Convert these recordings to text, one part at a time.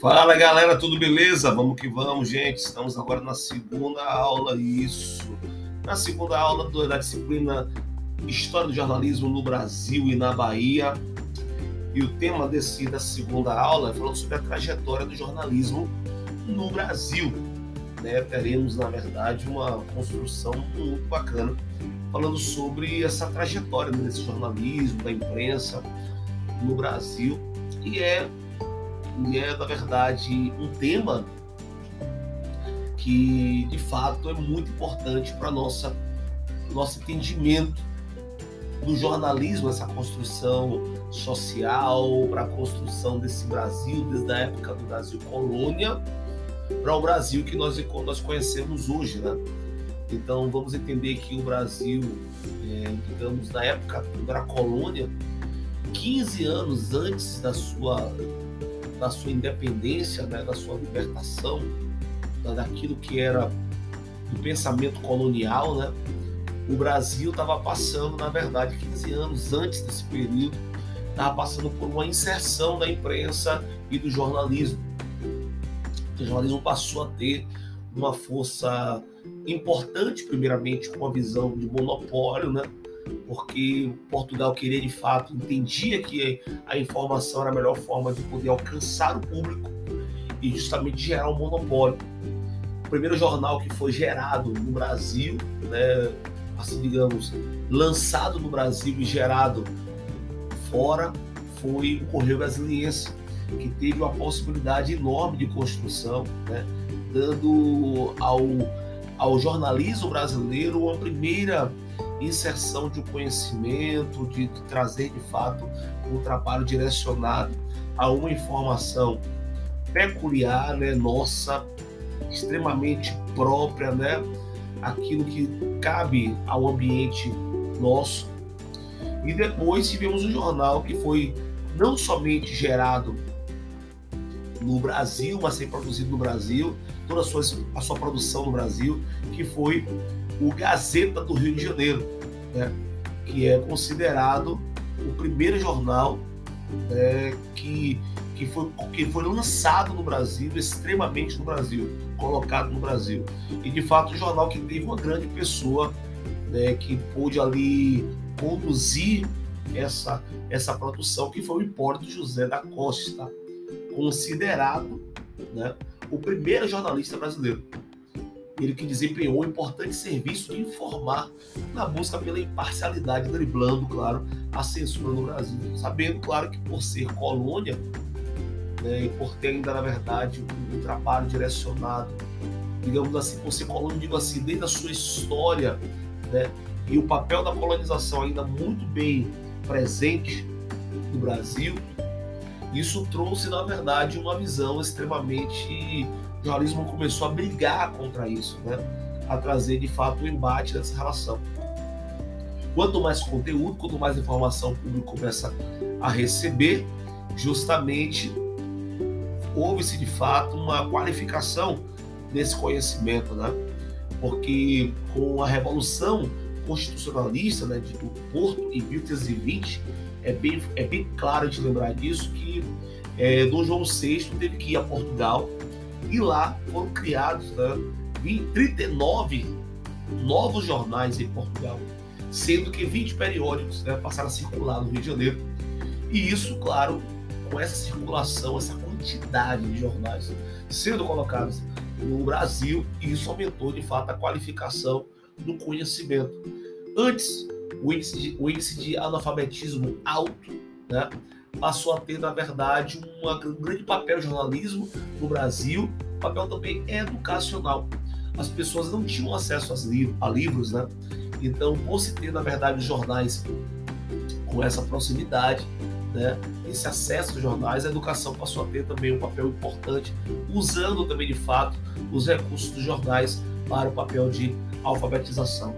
Fala galera, tudo beleza? Vamos que vamos, gente. Estamos agora na segunda aula, isso. Na segunda aula da disciplina História do Jornalismo no Brasil e na Bahia. E o tema desse, da segunda aula é falando sobre a trajetória do jornalismo no Brasil. Né? Teremos, na verdade, uma construção muito bacana falando sobre essa trajetória desse jornalismo, da imprensa no Brasil. E é e é, na verdade, um tema que, de fato, é muito importante para nossa nosso entendimento do jornalismo, essa construção social, para a construção desse Brasil, desde a época do Brasil colônia, para o Brasil que nós, nós conhecemos hoje, né? Então, vamos entender que o Brasil, é, digamos, na época da colônia, 15 anos antes da sua da sua independência, né, da sua libertação, daquilo que era do pensamento colonial, né? O Brasil estava passando, na verdade, 15 anos antes desse período, estava passando por uma inserção da imprensa e do jornalismo. O jornalismo passou a ter uma força importante, primeiramente com a visão de monopólio, né? Porque Portugal queria de fato, entendia que a informação era a melhor forma de poder alcançar o público e justamente gerar um monopólio. O primeiro jornal que foi gerado no Brasil, né, assim digamos, lançado no Brasil e gerado fora, foi o Correio Brasiliense, que teve uma possibilidade enorme de construção, né, dando ao, ao jornalismo brasileiro uma primeira inserção de um conhecimento, de, de trazer de fato um trabalho direcionado a uma informação peculiar, né, nossa, extremamente própria, né, aquilo que cabe ao ambiente nosso. E depois tivemos um jornal que foi não somente gerado no Brasil, mas ser produzido no Brasil, toda a sua, a sua produção no Brasil, que foi o Gazeta do Rio de Janeiro, né? que é considerado o primeiro jornal é, que, que, foi, que foi lançado no Brasil, extremamente no Brasil, colocado no Brasil. E de fato, um jornal que teve uma grande pessoa né, que pôde ali conduzir essa, essa produção, que foi o Hipólito José da Costa, considerado né, o primeiro jornalista brasileiro ele que desempenhou um importante serviço de informar na busca pela imparcialidade, driblando, claro, a censura no Brasil. Sabendo, claro, que por ser colônia né, e por ter ainda, na verdade, um, trabalho direcionado, digamos assim, por ser colônia, digo assim, desde a sua história, né, e o papel da colonização ainda muito bem presente no Brasil, isso trouxe, na verdade, uma visão extremamente jornalismo começou a brigar contra isso, né? a trazer de fato o embate dessa relação. Quanto mais conteúdo, quanto mais informação o público começa a receber, justamente houve-se de fato uma qualificação desse conhecimento, né? Porque com a revolução constitucionalista né, de, Porto em 1320, é bem, é bem claro de lembrar disso que é, Dom João VI teve que ir a Portugal e lá foram criados né, 39 novos jornais em Portugal, sendo que 20 periódicos né, passaram a circular no Rio de Janeiro. E isso, claro, com essa circulação, essa quantidade de jornais sendo colocados no Brasil, isso aumentou de fato a qualificação do conhecimento. Antes, o índice de, o índice de analfabetismo alto, né? Passou a ter, na verdade, um grande papel jornalismo no Brasil, papel também educacional. As pessoas não tinham acesso a livros, né? Então, por se ter, na verdade, jornais com essa proximidade, né, esse acesso aos jornais, a educação passou a ter também um papel importante, usando também, de fato, os recursos dos jornais para o papel de alfabetização.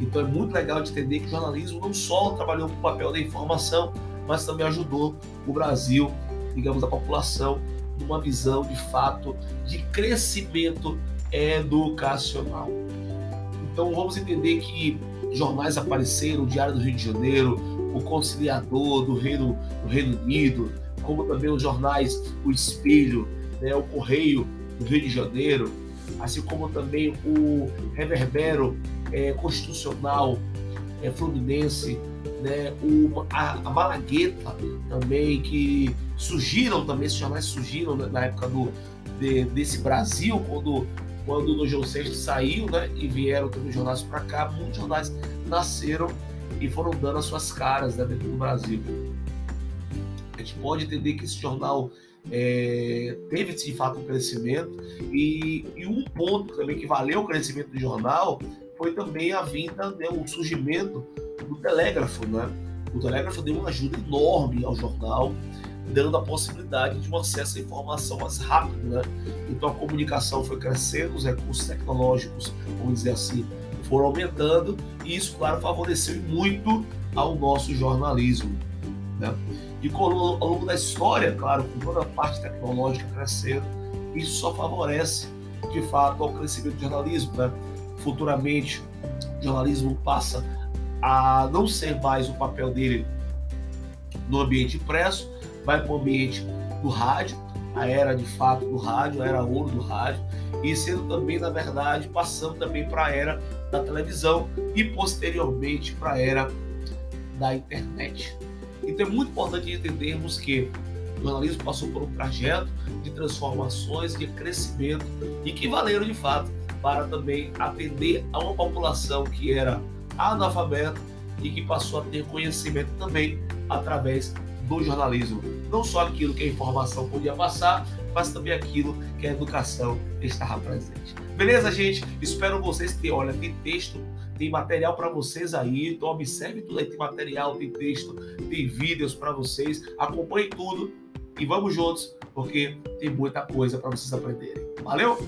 Então, é muito legal de entender que o jornalismo não só trabalhou com o papel da informação, mas também ajudou o Brasil, digamos, a população, numa visão de fato de crescimento educacional. Então vamos entender que jornais apareceram, o Diário do Rio de Janeiro, o Conciliador do Reino, do Reino Unido, como também os jornais O Espelho, né, o Correio do Rio de Janeiro, assim como também o Reverbero é, Constitucional é, Fluminense, né, o, a, a Malagueta também, que surgiram também, esses jornais surgiram né, na época do, de, desse Brasil, quando, quando o João Sexto saiu né, e vieram também jornais para cá, muitos jornais nasceram e foram dando as suas caras né, dentro do Brasil. A gente pode entender que esse jornal é, teve de fato um crescimento e, e, um ponto também que valeu o crescimento do jornal foi também a vinda, né, o surgimento do telégrafo, né? O telégrafo deu uma ajuda enorme ao jornal, dando a possibilidade de um acesso à informação mais rápido, né? Então a comunicação foi crescendo, os recursos tecnológicos, vamos dizer assim, foram aumentando e isso, claro, favoreceu muito ao nosso jornalismo, né? E ao longo da história, claro, com toda a parte tecnológica crescendo, isso só favorece, de fato, ao crescimento do jornalismo, né? Futuramente, o jornalismo passa a não ser mais o papel dele no ambiente impresso, vai para o ambiente do rádio, a era de fato do rádio, a era ouro do rádio, e sendo também, na verdade, passando também para a era da televisão e posteriormente para a era da internet. Então é muito importante entendermos que o jornalismo passou por um trajeto de transformações, de crescimento e que valeram de fato para também atender a uma população que era analfabeto e que passou a ter conhecimento também através do jornalismo. Não só aquilo que a informação podia passar, mas também aquilo que a educação estava presente. Beleza, gente? Espero vocês ter, olha, tem texto, tem material para vocês aí, então observe tudo aí, tem material, tem texto, tem vídeos para vocês, acompanhe tudo e vamos juntos, porque tem muita coisa para vocês aprenderem. Valeu?